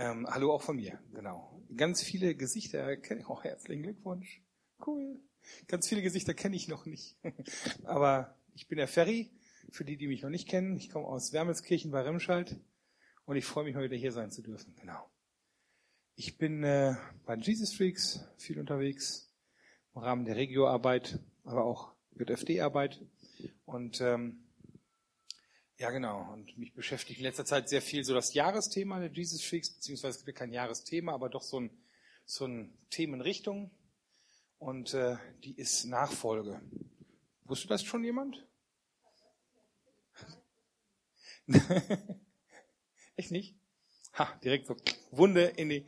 Ähm, hallo auch von mir, genau. Ganz viele Gesichter kenne ich. Oh, herzlichen Glückwunsch. Cool. Ganz viele Gesichter kenne ich noch nicht. Aber ich bin der Ferry, für die, die mich noch nicht kennen. Ich komme aus Wermelskirchen bei Remscheid und ich freue mich heute hier sein zu dürfen. Genau. Ich bin äh, bei Jesus Freaks viel unterwegs, im Rahmen der Regioarbeit, aber auch JFD-Arbeit. Und ähm, ja, genau. Und mich beschäftigt in letzter Zeit sehr viel so das Jahresthema der Jesus Freaks, beziehungsweise es gibt ja kein Jahresthema, aber doch so ein, so ein Themenrichtung. Und äh, die ist Nachfolge. Wusste das schon jemand? Echt nicht? Ha, direkt so Wunde in die.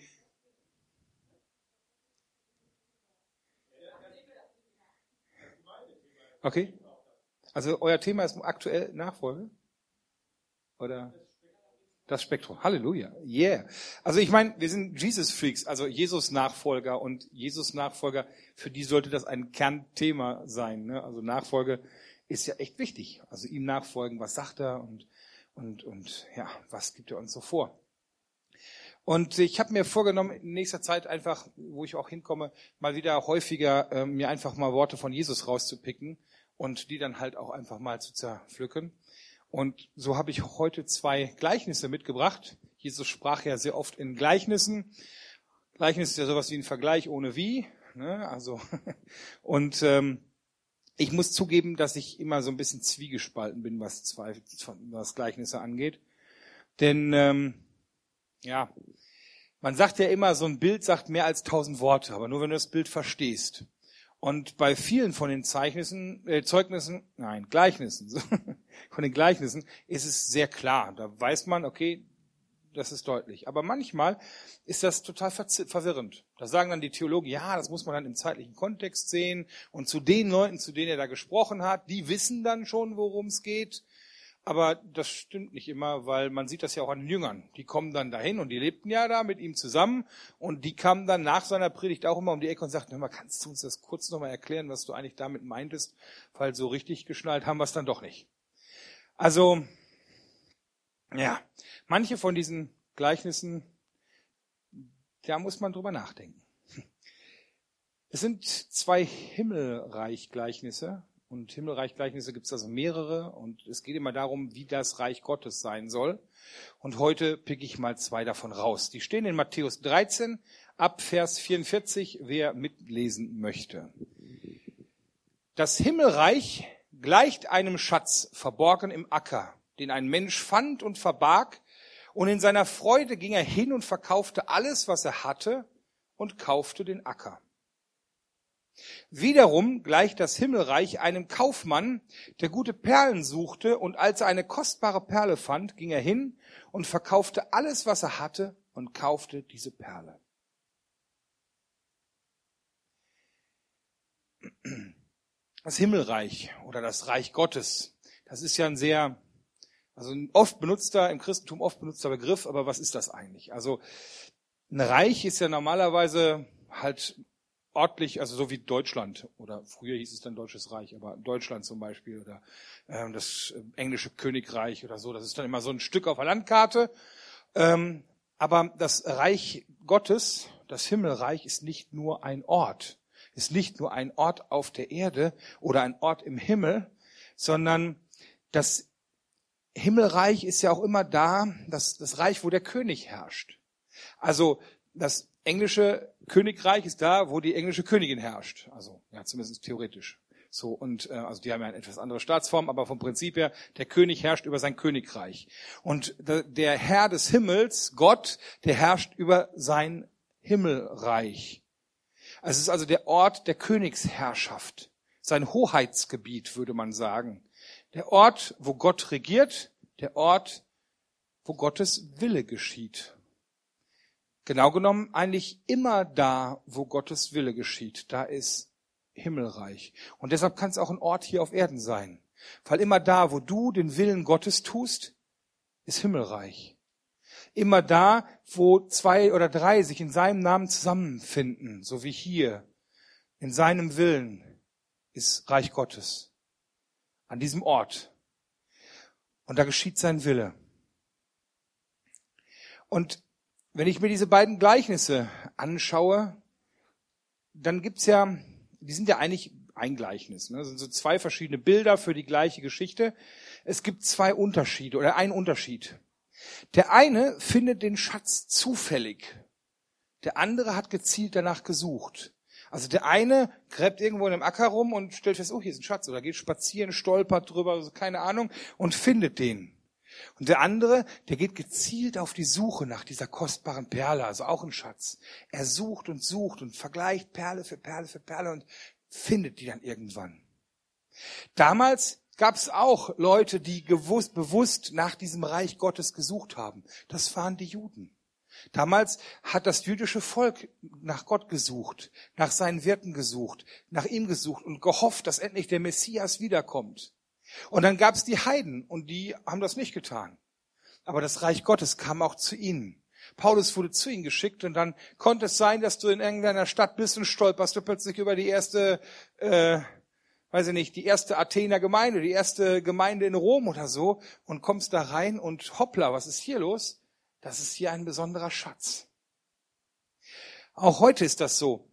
Okay. Also euer Thema ist aktuell Nachfolge? Oder? Das Spektrum. Halleluja. Yeah. Also ich meine, wir sind Jesus-Freaks, also Jesus-Nachfolger und Jesus-Nachfolger, für die sollte das ein Kernthema sein. Ne? Also Nachfolge ist ja echt wichtig. Also ihm nachfolgen, was sagt er und, und, und ja, was gibt er uns so vor. Und ich habe mir vorgenommen, in nächster Zeit einfach, wo ich auch hinkomme, mal wieder häufiger äh, mir einfach mal Worte von Jesus rauszupicken und die dann halt auch einfach mal zu zerpflücken. Und so habe ich heute zwei Gleichnisse mitgebracht. Jesus sprach ja sehr oft in Gleichnissen. Gleichnis ist ja sowas wie ein Vergleich ohne wie. Ne? Also und ähm, ich muss zugeben, dass ich immer so ein bisschen zwiegespalten bin, was, zwei, was Gleichnisse angeht. Denn ähm, ja, man sagt ja immer, so ein Bild sagt mehr als tausend Worte, aber nur wenn du das Bild verstehst. Und bei vielen von den Zeichnissen, äh, Zeugnissen, nein, Gleichnissen, von den Gleichnissen ist es sehr klar. Da weiß man, okay, das ist deutlich. Aber manchmal ist das total verwirrend. Da sagen dann die Theologen, ja, das muss man dann im zeitlichen Kontext sehen. Und zu den Leuten, zu denen er da gesprochen hat, die wissen dann schon, worum es geht. Aber das stimmt nicht immer, weil man sieht das ja auch an den Jüngern. Die kommen dann dahin und die lebten ja da mit ihm zusammen und die kamen dann nach seiner Predigt auch immer um die Ecke und sagten, hör mal, kannst du uns das kurz nochmal erklären, was du eigentlich damit meintest? Weil so richtig geschnallt haben wir es dann doch nicht. Also, ja, manche von diesen Gleichnissen, da muss man drüber nachdenken. Es sind zwei Himmelreich-Gleichnisse und Himmelreich-Gleichnisse gibt es also mehrere und es geht immer darum, wie das Reich Gottes sein soll. Und heute pick ich mal zwei davon raus. Die stehen in Matthäus 13 ab Vers 44, wer mitlesen möchte. Das Himmelreich gleicht einem Schatz verborgen im Acker, den ein Mensch fand und verbarg, und in seiner Freude ging er hin und verkaufte alles, was er hatte, und kaufte den Acker. Wiederum gleicht das Himmelreich einem Kaufmann, der gute Perlen suchte, und als er eine kostbare Perle fand, ging er hin und verkaufte alles, was er hatte, und kaufte diese Perle. Das Himmelreich oder das Reich Gottes, das ist ja ein sehr, also ein oft benutzter, im Christentum oft benutzter Begriff, aber was ist das eigentlich? Also ein Reich ist ja normalerweise halt örtlich, also so wie Deutschland oder früher hieß es dann Deutsches Reich, aber Deutschland zum Beispiel oder ähm, das äh, englische Königreich oder so, das ist dann immer so ein Stück auf der Landkarte. Ähm, aber das Reich Gottes, das Himmelreich, ist nicht nur ein Ort, ist nicht nur ein Ort auf der Erde oder ein Ort im Himmel, sondern das Himmelreich ist ja auch immer da, das, das Reich, wo der König herrscht. Also das englische Königreich ist da, wo die englische Königin herrscht. Also, ja, zumindest theoretisch. So, und äh, also die haben ja eine etwas andere Staatsform, aber vom Prinzip her, der König herrscht über sein Königreich. Und der Herr des Himmels, Gott, der herrscht über sein Himmelreich. Es ist also der Ort der Königsherrschaft, sein Hoheitsgebiet, würde man sagen. Der Ort, wo Gott regiert, der Ort, wo Gottes Wille geschieht. Genau genommen eigentlich immer da, wo Gottes Wille geschieht, da ist Himmelreich. Und deshalb kann es auch ein Ort hier auf Erden sein. Weil immer da, wo du den Willen Gottes tust, ist Himmelreich. Immer da, wo zwei oder drei sich in seinem Namen zusammenfinden, so wie hier, in seinem Willen, ist Reich Gottes. An diesem Ort. Und da geschieht sein Wille. Und wenn ich mir diese beiden Gleichnisse anschaue, dann gibt's ja, die sind ja eigentlich ein Gleichnis. Ne? Das sind so zwei verschiedene Bilder für die gleiche Geschichte. Es gibt zwei Unterschiede oder ein Unterschied. Der eine findet den Schatz zufällig. Der andere hat gezielt danach gesucht. Also der eine gräbt irgendwo in einem Acker rum und stellt fest, oh, hier ist ein Schatz. Oder geht spazieren, stolpert drüber, also keine Ahnung, und findet den. Und der andere, der geht gezielt auf die Suche nach dieser kostbaren Perle, also auch ein Schatz. Er sucht und sucht und vergleicht Perle für Perle für Perle und findet die dann irgendwann. Damals gab es auch Leute, die gewusst, bewusst nach diesem Reich Gottes gesucht haben. Das waren die Juden. Damals hat das jüdische Volk nach Gott gesucht, nach seinen Wirten gesucht, nach ihm gesucht und gehofft, dass endlich der Messias wiederkommt. Und dann gab es die Heiden und die haben das nicht getan. Aber das Reich Gottes kam auch zu ihnen. Paulus wurde zu ihnen geschickt und dann konnte es sein, dass du in irgendeiner Stadt bist und stolperst du plötzlich über die erste, äh, weiß ich nicht, die erste Athener Gemeinde, die erste Gemeinde in Rom oder so und kommst da rein und hoppla, was ist hier los? Das ist hier ein besonderer Schatz. Auch heute ist das so.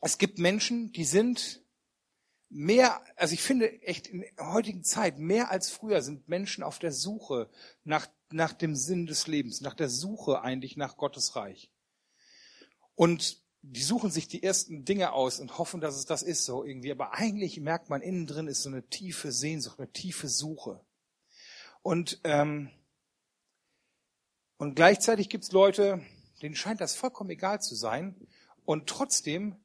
Es gibt Menschen, die sind mehr, also ich finde echt in der heutigen Zeit, mehr als früher sind Menschen auf der Suche nach, nach dem Sinn des Lebens, nach der Suche eigentlich nach Gottes Reich. Und die suchen sich die ersten Dinge aus und hoffen, dass es das ist so irgendwie. Aber eigentlich merkt man, innen drin ist so eine tiefe Sehnsucht, eine tiefe Suche. Und, ähm, und gleichzeitig gibt es Leute, denen scheint das vollkommen egal zu sein. Und trotzdem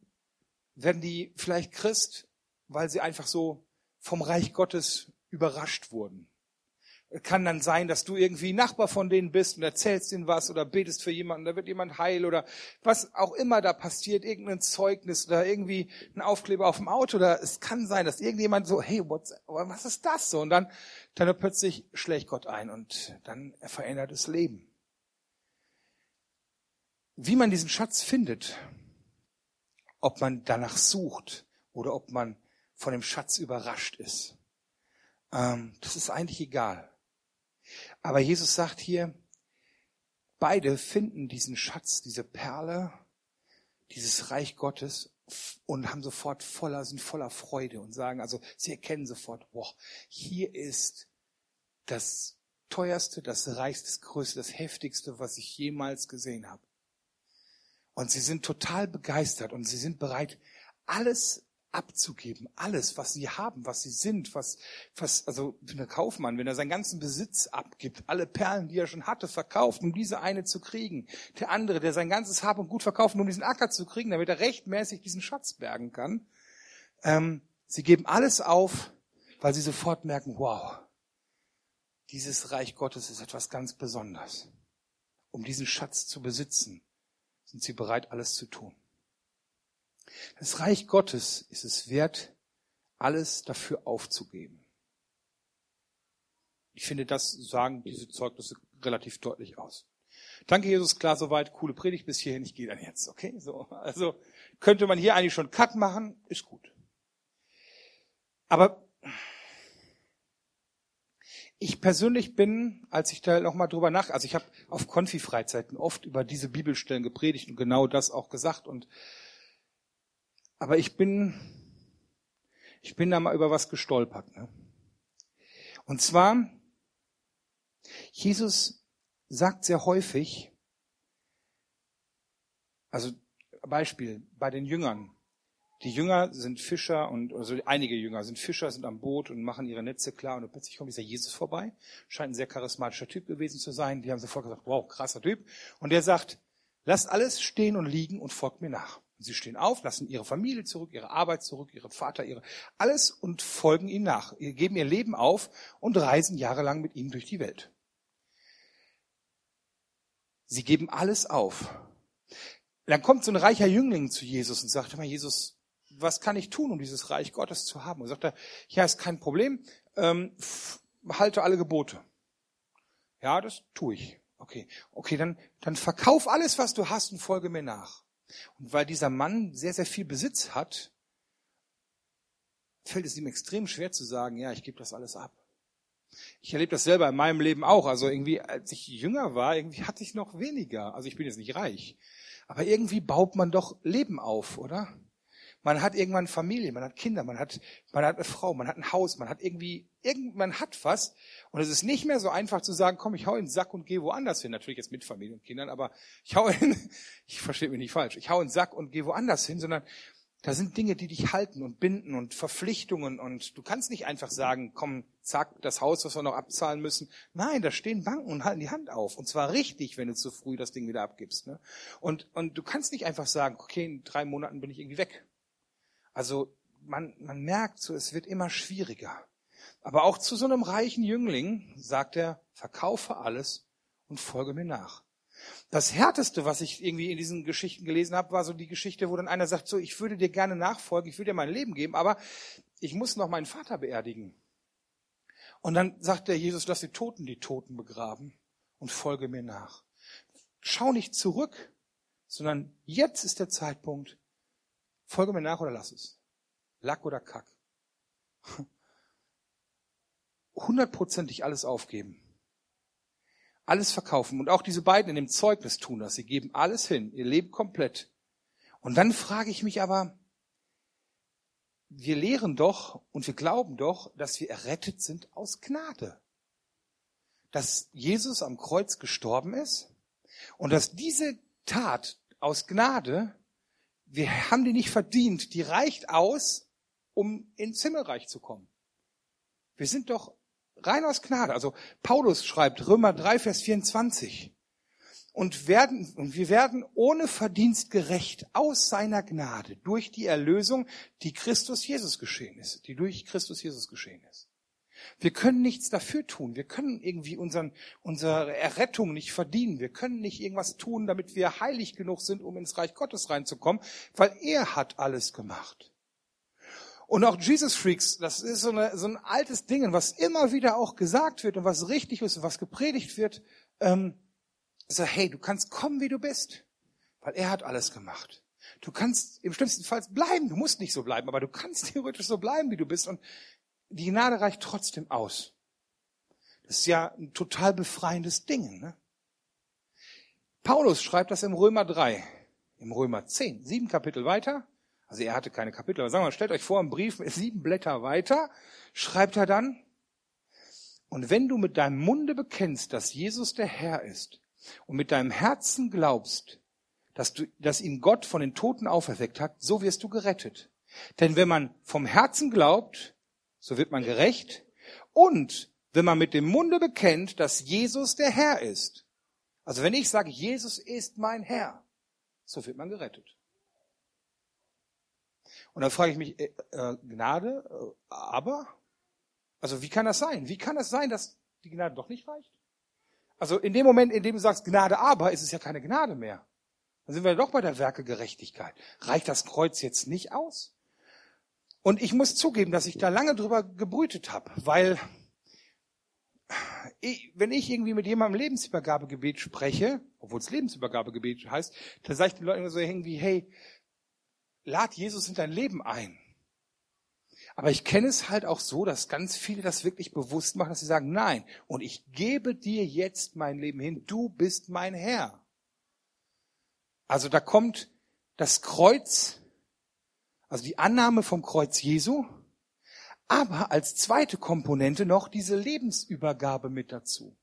werden die vielleicht Christ, weil sie einfach so vom Reich Gottes überrascht wurden. Kann dann sein, dass du irgendwie Nachbar von denen bist und erzählst ihnen was oder betest für jemanden, da wird jemand heil oder was auch immer da passiert, irgendein Zeugnis oder irgendwie ein Aufkleber auf dem Auto oder es kann sein, dass irgendjemand so, hey, what's, was ist das so? Und dann, dann plötzlich schlägt Gott ein und dann verändert das Leben. Wie man diesen Schatz findet, ob man danach sucht oder ob man von dem Schatz überrascht ist. Ähm, das ist eigentlich egal. Aber Jesus sagt hier, beide finden diesen Schatz, diese Perle, dieses Reich Gottes und haben sofort voller, sind voller Freude und sagen, also sie erkennen sofort, boah, hier ist das teuerste, das reichste, das größte, das heftigste, was ich jemals gesehen habe. Und sie sind total begeistert und sie sind bereit, alles abzugeben. Alles, was sie haben, was sie sind, was, was, also ein Kaufmann, wenn er seinen ganzen Besitz abgibt, alle Perlen, die er schon hatte, verkauft, um diese eine zu kriegen. Der andere, der sein ganzes Hab und Gut verkauft, um diesen Acker zu kriegen, damit er rechtmäßig diesen Schatz bergen kann. Ähm, sie geben alles auf, weil sie sofort merken, wow, dieses Reich Gottes ist etwas ganz Besonderes. Um diesen Schatz zu besitzen, sind sie bereit, alles zu tun. Das Reich Gottes ist es wert, alles dafür aufzugeben. Ich finde, das sagen diese Zeugnisse relativ deutlich aus. Danke, Jesus, klar, soweit, coole Predigt bis hierhin, ich gehe dann jetzt, okay? So, also könnte man hier eigentlich schon Cut machen, ist gut. Aber ich persönlich bin, als ich da nochmal drüber nach, also ich habe auf Konfi-Freizeiten oft über diese Bibelstellen gepredigt und genau das auch gesagt und aber ich bin, ich bin da mal über was gestolpert. Ne? Und zwar, Jesus sagt sehr häufig, also Beispiel bei den Jüngern. Die Jünger sind Fischer und also einige Jünger sind Fischer, sind am Boot und machen ihre Netze klar und plötzlich kommt dieser Jesus vorbei. Scheint ein sehr charismatischer Typ gewesen zu sein. Die haben sofort gesagt, wow, krasser Typ. Und der sagt, lasst alles stehen und liegen und folgt mir nach. Sie stehen auf, lassen ihre Familie zurück, ihre Arbeit zurück, ihren Vater, ihre alles und folgen ihm nach. Geben ihr Leben auf und reisen jahrelang mit ihm durch die Welt. Sie geben alles auf. Dann kommt so ein reicher Jüngling zu Jesus und sagt, immer Jesus, was kann ich tun, um dieses Reich Gottes zu haben? Und sagt er, ja, ist kein Problem, ähm, halte alle Gebote. Ja, das tue ich. Okay, okay, dann, dann verkauf alles, was du hast und folge mir nach. Und weil dieser Mann sehr, sehr viel Besitz hat, fällt es ihm extrem schwer zu sagen, ja, ich gebe das alles ab. Ich erlebe das selber in meinem Leben auch. Also irgendwie, als ich jünger war, irgendwie hatte ich noch weniger. Also ich bin jetzt nicht reich. Aber irgendwie baut man doch Leben auf, oder? Man hat irgendwann Familie, man hat Kinder, man hat, man hat eine Frau, man hat ein Haus, man hat irgendwie, irgend, man hat was. Und es ist nicht mehr so einfach zu sagen, komm, ich hau in den Sack und gehe woanders hin. Natürlich jetzt mit Familie und Kindern, aber ich hau in, ich verstehe mich nicht falsch, ich hau in den Sack und gehe woanders hin, sondern da sind Dinge, die dich halten und binden und Verpflichtungen und du kannst nicht einfach sagen, komm, zack, das Haus, was wir noch abzahlen müssen. Nein, da stehen Banken und halten die Hand auf. Und zwar richtig, wenn du zu früh das Ding wieder abgibst. Ne? Und, und du kannst nicht einfach sagen, okay, in drei Monaten bin ich irgendwie weg. Also man, man merkt so, es wird immer schwieriger. Aber auch zu so einem reichen Jüngling sagt er, verkaufe alles und folge mir nach. Das härteste, was ich irgendwie in diesen Geschichten gelesen habe, war so die Geschichte, wo dann einer sagt, so, ich würde dir gerne nachfolgen, ich würde dir mein Leben geben, aber ich muss noch meinen Vater beerdigen. Und dann sagt der Jesus, lass die Toten die Toten begraben und folge mir nach. Schau nicht zurück, sondern jetzt ist der Zeitpunkt, Folge mir nach oder lass es. Lack oder Kack. Hundertprozentig alles aufgeben. Alles verkaufen. Und auch diese beiden in dem Zeugnis tun das. Sie geben alles hin, ihr Leben komplett. Und dann frage ich mich aber, wir lehren doch und wir glauben doch, dass wir errettet sind aus Gnade. Dass Jesus am Kreuz gestorben ist und dass diese Tat aus Gnade wir haben die nicht verdient, die reicht aus, um ins Himmelreich zu kommen. Wir sind doch rein aus Gnade. Also Paulus schreibt Römer 3, Vers 24. Und werden, und wir werden ohne Verdienst gerecht aus seiner Gnade durch die Erlösung, die Christus Jesus geschehen ist, die durch Christus Jesus geschehen ist. Wir können nichts dafür tun. Wir können irgendwie unseren, unsere Errettung nicht verdienen. Wir können nicht irgendwas tun, damit wir heilig genug sind, um ins Reich Gottes reinzukommen, weil er hat alles gemacht. Und auch Jesus Freaks, das ist so, eine, so ein altes Ding, was immer wieder auch gesagt wird und was richtig ist und was gepredigt wird. Ähm, so, hey, du kannst kommen, wie du bist, weil er hat alles gemacht. Du kannst im schlimmsten Fall bleiben, du musst nicht so bleiben, aber du kannst theoretisch so bleiben, wie du bist. Und die Gnade reicht trotzdem aus. Das ist ja ein total befreiendes Ding. Ne? Paulus schreibt das im Römer 3, im Römer 10, sieben Kapitel weiter. Also er hatte keine Kapitel, aber sagen wir mal, stellt euch vor, ein Brief sieben Blätter weiter, schreibt er dann, und wenn du mit deinem Munde bekennst, dass Jesus der Herr ist und mit deinem Herzen glaubst, dass, du, dass ihn Gott von den Toten auferweckt hat, so wirst du gerettet. Denn wenn man vom Herzen glaubt, so wird man gerecht. Und wenn man mit dem Munde bekennt, dass Jesus der Herr ist, also wenn ich sage, Jesus ist mein Herr, so wird man gerettet. Und dann frage ich mich, äh, äh, Gnade, äh, aber? Also wie kann das sein? Wie kann das sein, dass die Gnade doch nicht reicht? Also in dem Moment, in dem du sagst Gnade aber, ist es ja keine Gnade mehr. Dann sind wir doch bei der Werkegerechtigkeit. Reicht das Kreuz jetzt nicht aus? Und ich muss zugeben, dass ich da lange drüber gebrütet habe, weil ich, wenn ich irgendwie mit jemandem Lebensübergabegebet spreche, obwohl es Lebensübergabegebet heißt, dann sage ich den Leuten so irgendwie, hey, lad Jesus in dein Leben ein. Aber ich kenne es halt auch so, dass ganz viele das wirklich bewusst machen, dass sie sagen, nein, und ich gebe dir jetzt mein Leben hin, du bist mein Herr. Also da kommt das Kreuz also die Annahme vom Kreuz Jesu, aber als zweite Komponente noch diese Lebensübergabe mit dazu.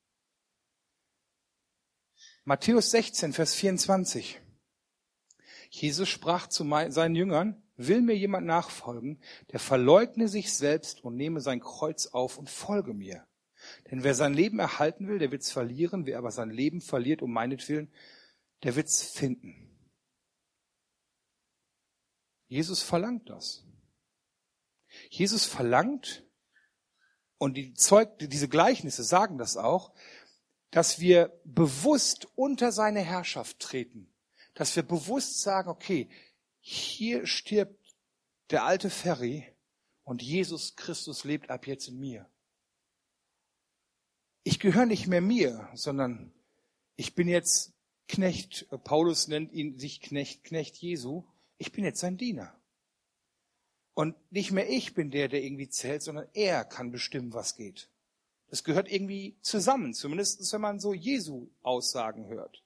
Matthäus 16, Vers 24. Jesus sprach zu seinen Jüngern, will mir jemand nachfolgen, der verleugne sich selbst und nehme sein Kreuz auf und folge mir. Denn wer sein Leben erhalten will, der wird's verlieren, wer aber sein Leben verliert um meinetwillen, der wird's finden. Jesus verlangt das. Jesus verlangt, und die Zeug, diese Gleichnisse sagen das auch, dass wir bewusst unter seine Herrschaft treten. Dass wir bewusst sagen, okay, hier stirbt der alte Ferry und Jesus Christus lebt ab jetzt in mir. Ich gehöre nicht mehr mir, sondern ich bin jetzt Knecht. Paulus nennt ihn sich Knecht, Knecht Jesu ich bin jetzt sein Diener. Und nicht mehr ich bin der, der irgendwie zählt, sondern er kann bestimmen, was geht. Es gehört irgendwie zusammen, zumindest wenn man so Jesu Aussagen hört.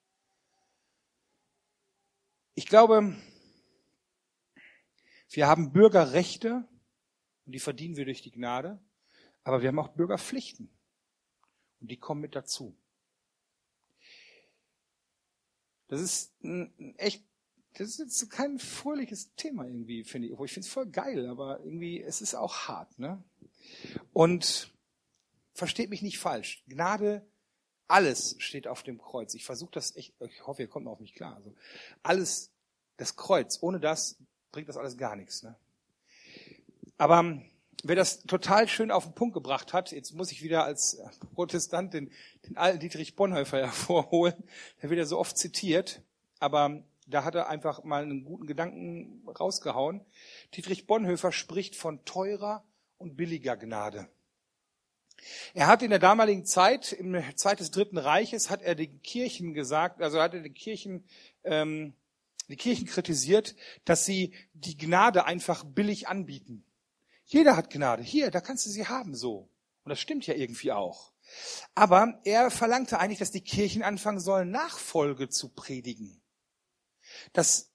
Ich glaube, wir haben Bürgerrechte und die verdienen wir durch die Gnade, aber wir haben auch Bürgerpflichten und die kommen mit dazu. Das ist ein echt, das ist jetzt kein fröhliches Thema irgendwie, finde ich. Ich finde es voll geil, aber irgendwie, es ist auch hart, ne? Und versteht mich nicht falsch. Gnade, alles steht auf dem Kreuz. Ich versuche das echt, ich hoffe, ihr kommt auf mich klar. Also alles, das Kreuz, ohne das bringt das alles gar nichts. Ne? Aber wer das total schön auf den Punkt gebracht hat, jetzt muss ich wieder als Protestant den, den alten Dietrich Bonhoeffer hervorholen, der wird ja so oft zitiert, aber da hat er einfach mal einen guten Gedanken rausgehauen. Dietrich Bonhoeffer spricht von teurer und billiger Gnade. Er hat in der damaligen Zeit, im Zeit des Dritten Reiches, hat er den Kirchen gesagt, also hat er den Kirchen, ähm, die Kirchen kritisiert, dass sie die Gnade einfach billig anbieten. Jeder hat Gnade. Hier, da kannst du sie haben, so. Und das stimmt ja irgendwie auch. Aber er verlangte eigentlich, dass die Kirchen anfangen sollen, Nachfolge zu predigen. Dass,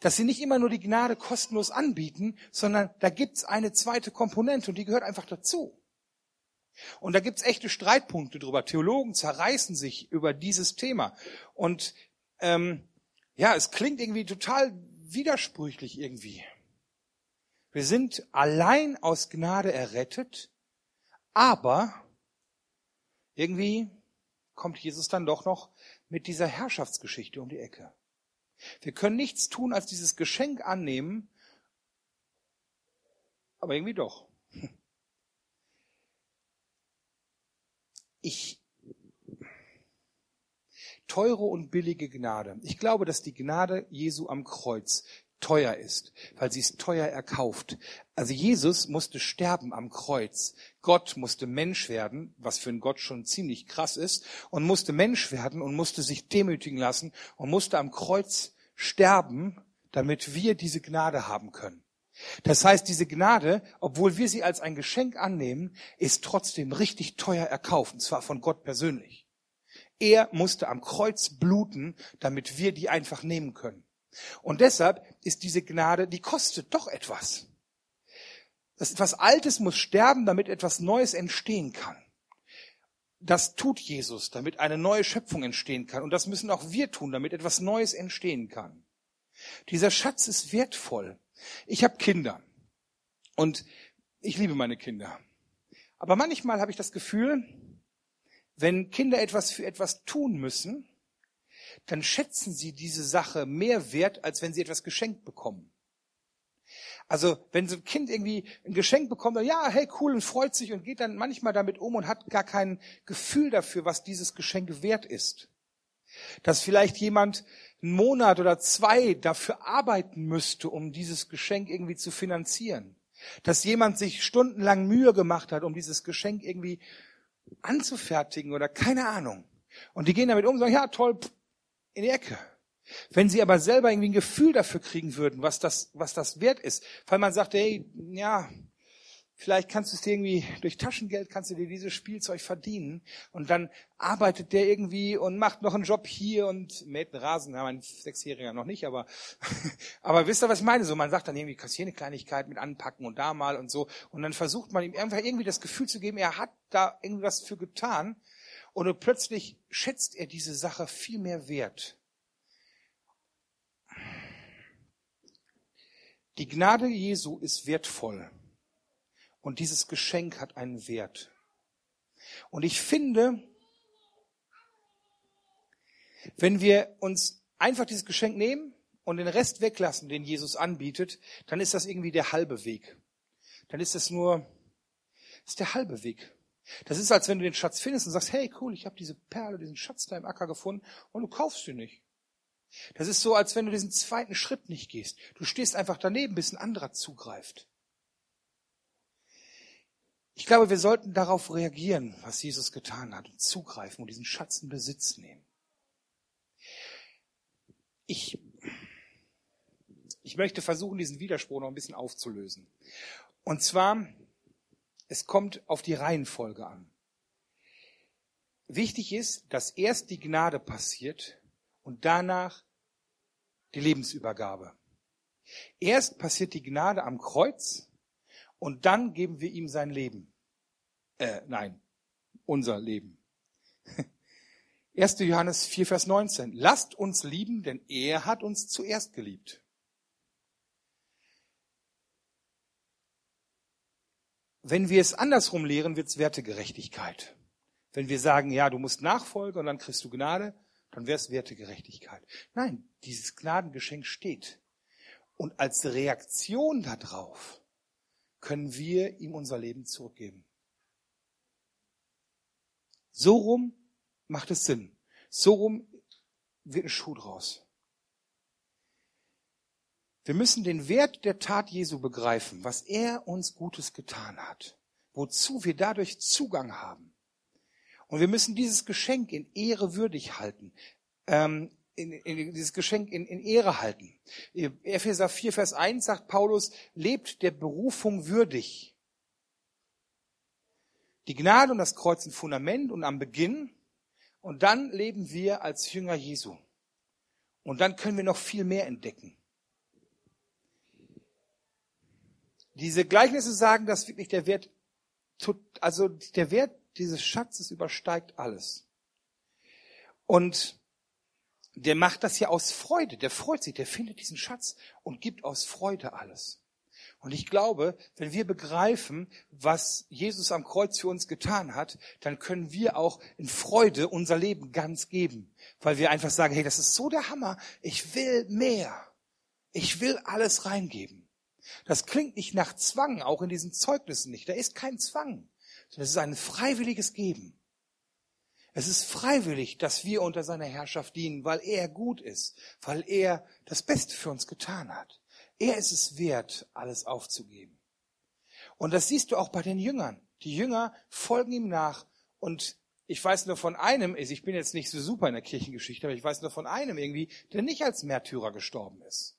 dass sie nicht immer nur die Gnade kostenlos anbieten, sondern da gibt's eine zweite Komponente und die gehört einfach dazu. Und da gibt's echte Streitpunkte drüber. Theologen zerreißen sich über dieses Thema. Und ähm, ja, es klingt irgendwie total widersprüchlich irgendwie. Wir sind allein aus Gnade errettet, aber irgendwie kommt Jesus dann doch noch mit dieser Herrschaftsgeschichte um die Ecke. Wir können nichts tun, als dieses Geschenk annehmen, aber irgendwie doch. ich teure und billige Gnade. Ich glaube, dass die Gnade Jesu am Kreuz teuer ist, weil sie ist teuer erkauft. Also Jesus musste sterben am Kreuz. Gott musste Mensch werden, was für einen Gott schon ziemlich krass ist, und musste Mensch werden und musste sich demütigen lassen und musste am Kreuz sterben, damit wir diese Gnade haben können. Das heißt, diese Gnade, obwohl wir sie als ein Geschenk annehmen, ist trotzdem richtig teuer erkauft, und zwar von Gott persönlich. Er musste am Kreuz bluten, damit wir die einfach nehmen können. Und deshalb ist diese Gnade, die kostet doch etwas. Das etwas Altes muss sterben, damit etwas Neues entstehen kann. Das tut Jesus, damit eine neue Schöpfung entstehen kann. Und das müssen auch wir tun, damit etwas Neues entstehen kann. Dieser Schatz ist wertvoll. Ich habe Kinder und ich liebe meine Kinder. Aber manchmal habe ich das Gefühl, wenn Kinder etwas für etwas tun müssen, dann schätzen sie diese Sache mehr wert, als wenn sie etwas geschenkt bekommen. Also wenn so ein Kind irgendwie ein Geschenk bekommt, dann, ja, hey, cool und freut sich und geht dann manchmal damit um und hat gar kein Gefühl dafür, was dieses Geschenk wert ist. Dass vielleicht jemand einen Monat oder zwei dafür arbeiten müsste, um dieses Geschenk irgendwie zu finanzieren. Dass jemand sich stundenlang Mühe gemacht hat, um dieses Geschenk irgendwie anzufertigen oder keine Ahnung. Und die gehen damit um und sagen, ja toll, in die Ecke. Wenn sie aber selber irgendwie ein Gefühl dafür kriegen würden, was das, was das wert ist, weil man sagt, hey, ja, Vielleicht kannst du es dir irgendwie durch Taschengeld kannst du dir dieses Spielzeug verdienen und dann arbeitet der irgendwie und macht noch einen Job hier und mäht einen Rasen. Ja, mein Sechsjähriger noch nicht, aber aber wisst ihr, was ich meine? So, man sagt dann irgendwie, kannst hier eine Kleinigkeit mit anpacken und da mal und so und dann versucht man ihm einfach irgendwie das Gefühl zu geben, er hat da irgendwas für getan und plötzlich schätzt er diese Sache viel mehr wert. Die Gnade Jesu ist wertvoll. Und dieses Geschenk hat einen Wert. Und ich finde, wenn wir uns einfach dieses Geschenk nehmen und den Rest weglassen, den Jesus anbietet, dann ist das irgendwie der halbe Weg. Dann ist das nur, ist der halbe Weg. Das ist, als wenn du den Schatz findest und sagst, hey, cool, ich habe diese Perle, diesen Schatz da im Acker gefunden und du kaufst ihn nicht. Das ist so, als wenn du diesen zweiten Schritt nicht gehst. Du stehst einfach daneben, bis ein anderer zugreift. Ich glaube, wir sollten darauf reagieren, was Jesus getan hat, und zugreifen und diesen Schatz in Besitz nehmen. Ich, ich möchte versuchen, diesen Widerspruch noch ein bisschen aufzulösen. Und zwar, es kommt auf die Reihenfolge an. wichtig ist, dass erst die Gnade passiert und danach die Lebensübergabe. Erst passiert die Gnade am Kreuz und dann geben wir ihm sein Leben. Äh, nein, unser Leben. 1. Johannes 4, Vers 19. Lasst uns lieben, denn er hat uns zuerst geliebt. Wenn wir es andersrum lehren, wird es Wertegerechtigkeit. Wenn wir sagen, ja, du musst nachfolgen und dann kriegst du Gnade, dann wäre es Wertegerechtigkeit. Nein, dieses Gnadengeschenk steht. Und als Reaktion darauf können wir ihm unser Leben zurückgeben. So rum macht es Sinn. So rum wird ein Schuh draus. Wir müssen den Wert der Tat Jesu begreifen, was er uns Gutes getan hat, wozu wir dadurch Zugang haben. Und wir müssen dieses Geschenk in Ehre würdig halten, ähm, in, in, dieses Geschenk in, in Ehre halten. Epheser 4, Vers 1 sagt Paulus, lebt der Berufung würdig. Die Gnade und das Kreuz sind Fundament und am Beginn. Und dann leben wir als Jünger Jesu. Und dann können wir noch viel mehr entdecken. Diese Gleichnisse sagen, dass wirklich der Wert, also der Wert dieses Schatzes übersteigt alles. Und der macht das ja aus Freude. Der freut sich, der findet diesen Schatz und gibt aus Freude alles. Und ich glaube, wenn wir begreifen, was Jesus am Kreuz für uns getan hat, dann können wir auch in Freude unser Leben ganz geben. Weil wir einfach sagen, hey, das ist so der Hammer. Ich will mehr. Ich will alles reingeben. Das klingt nicht nach Zwang, auch in diesen Zeugnissen nicht. Da ist kein Zwang, sondern es ist ein freiwilliges Geben. Es ist freiwillig, dass wir unter seiner Herrschaft dienen, weil er gut ist, weil er das Beste für uns getan hat. Er ist es wert, alles aufzugeben. Und das siehst du auch bei den Jüngern. Die Jünger folgen ihm nach und ich weiß nur von einem, ich bin jetzt nicht so super in der Kirchengeschichte, aber ich weiß nur von einem irgendwie, der nicht als Märtyrer gestorben ist.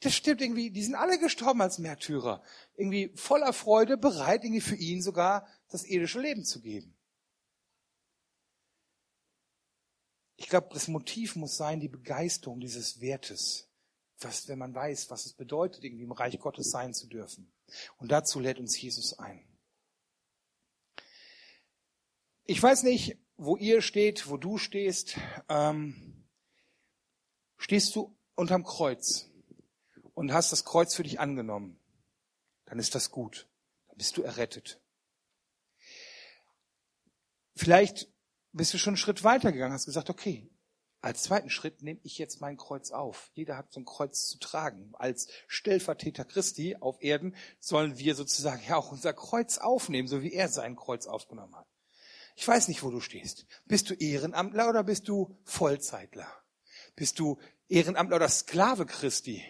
Das stimmt irgendwie, die sind alle gestorben als Märtyrer. Irgendwie voller Freude, bereit, irgendwie für ihn sogar das irdische Leben zu geben. Ich glaube, das Motiv muss sein, die Begeisterung dieses Wertes. Was, wenn man weiß, was es bedeutet, irgendwie im Reich Gottes sein zu dürfen. Und dazu lädt uns Jesus ein. Ich weiß nicht, wo ihr steht, wo du stehst. Ähm, stehst du unterm Kreuz? Und hast das Kreuz für dich angenommen, dann ist das gut. Dann bist du errettet. Vielleicht bist du schon einen Schritt weiter gegangen, hast gesagt, okay, als zweiten Schritt nehme ich jetzt mein Kreuz auf. Jeder hat so ein Kreuz zu tragen. Als Stellvertreter Christi auf Erden sollen wir sozusagen ja auch unser Kreuz aufnehmen, so wie er sein Kreuz aufgenommen hat. Ich weiß nicht, wo du stehst. Bist du Ehrenamtler oder bist du Vollzeitler? Bist du Ehrenamtler oder Sklave Christi?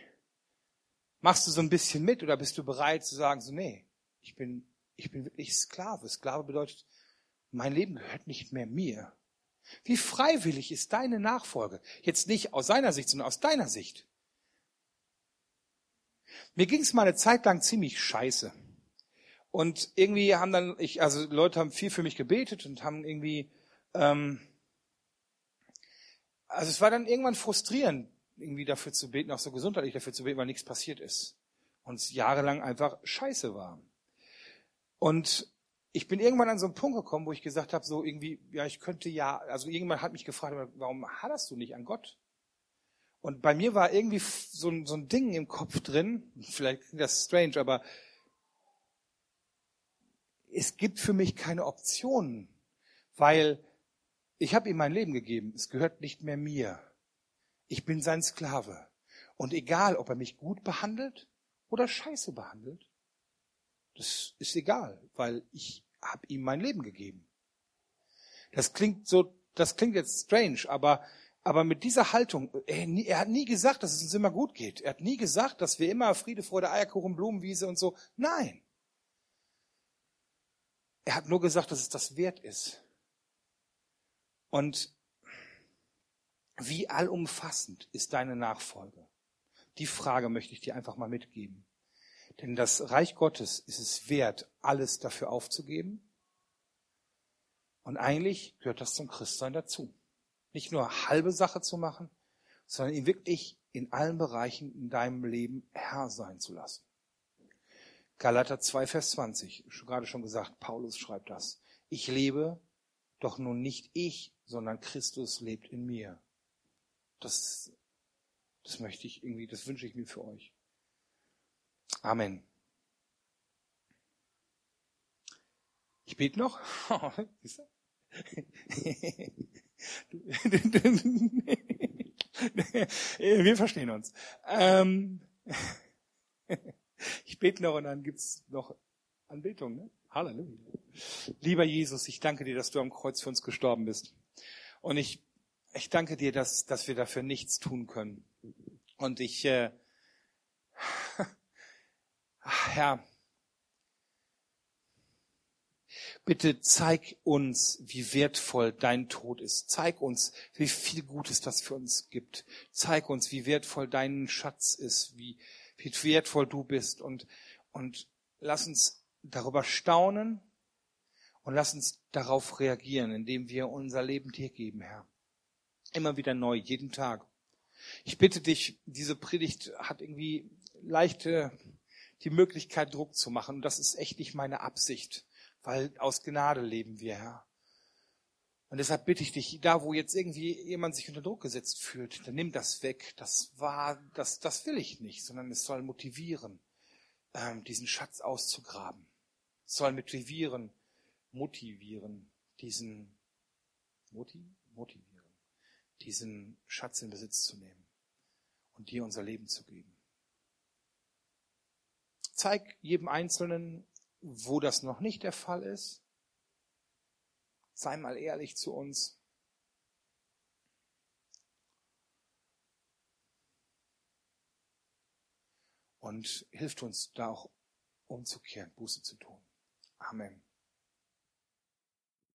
Machst du so ein bisschen mit oder bist du bereit zu sagen, so, nee, ich bin, ich bin wirklich Sklave. Sklave bedeutet, mein Leben gehört nicht mehr mir. Wie freiwillig ist deine Nachfolge? Jetzt nicht aus seiner Sicht, sondern aus deiner Sicht. Mir ging es mal eine Zeit lang ziemlich scheiße. Und irgendwie haben dann, ich, also Leute haben viel für mich gebetet und haben irgendwie, ähm, also es war dann irgendwann frustrierend, irgendwie dafür zu beten, auch so gesundheitlich dafür zu beten, weil nichts passiert ist. Und es jahrelang einfach scheiße war. Und ich bin irgendwann an so einen Punkt gekommen, wo ich gesagt habe, so irgendwie, ja, ich könnte ja, also irgendwann hat mich gefragt, warum haderst du nicht an Gott? Und bei mir war irgendwie so ein, so ein Ding im Kopf drin, vielleicht klingt das strange, aber es gibt für mich keine Optionen, weil ich habe ihm mein Leben gegeben, es gehört nicht mehr mir. Ich bin sein Sklave. Und egal, ob er mich gut behandelt oder scheiße behandelt, das ist egal, weil ich habe ihm mein Leben gegeben. Das klingt so, das klingt jetzt strange, aber aber mit dieser Haltung, er, hat nie gesagt, dass es uns immer gut geht. Er hat nie gesagt, dass wir immer Friede, Freude, Eierkuchen, Blumenwiese und so. Nein. Er hat nur gesagt, dass es das wert ist. Und wie allumfassend ist deine Nachfolge? Die Frage möchte ich dir einfach mal mitgeben. Denn das Reich Gottes ist es wert, alles dafür aufzugeben. Und eigentlich gehört das zum Christsein dazu. Nicht nur halbe Sache zu machen, sondern ihn wirklich in allen Bereichen in deinem Leben Herr sein zu lassen. Galater 2, Vers 20, gerade schon gesagt, Paulus schreibt das. Ich lebe, doch nun nicht ich, sondern Christus lebt in mir. Das, das möchte ich irgendwie, das wünsche ich mir für euch. Amen. Ich bete noch. Wir verstehen uns. Ähm, ich bete noch und dann gibt's noch Anbetung. Ne? Halleluja. Lieber Jesus, ich danke dir, dass du am Kreuz für uns gestorben bist. Und ich, ich danke dir, dass, dass wir dafür nichts tun können. Und ich, äh, Herr, Bitte zeig uns, wie wertvoll dein Tod ist. Zeig uns, wie viel Gutes das für uns gibt. Zeig uns, wie wertvoll dein Schatz ist, wie, wie wertvoll du bist. Und, und lass uns darüber staunen und lass uns darauf reagieren, indem wir unser Leben dir geben, Herr. Immer wieder neu, jeden Tag. Ich bitte dich, diese Predigt hat irgendwie leichte die Möglichkeit, Druck zu machen. Und das ist echt nicht meine Absicht weil aus Gnade leben wir, Herr. Und deshalb bitte ich dich, da wo jetzt irgendwie jemand sich unter Druck gesetzt fühlt, dann nimm das weg. Das war, das, das will ich nicht, sondern es soll motivieren, ähm, diesen Schatz auszugraben. Es soll motivieren, motivieren, diesen, motiv, motivieren, diesen Schatz in Besitz zu nehmen und dir unser Leben zu geben. Zeig jedem Einzelnen wo das noch nicht der Fall ist, sei mal ehrlich zu uns. Und hilft uns da auch umzukehren, Buße zu tun. Amen.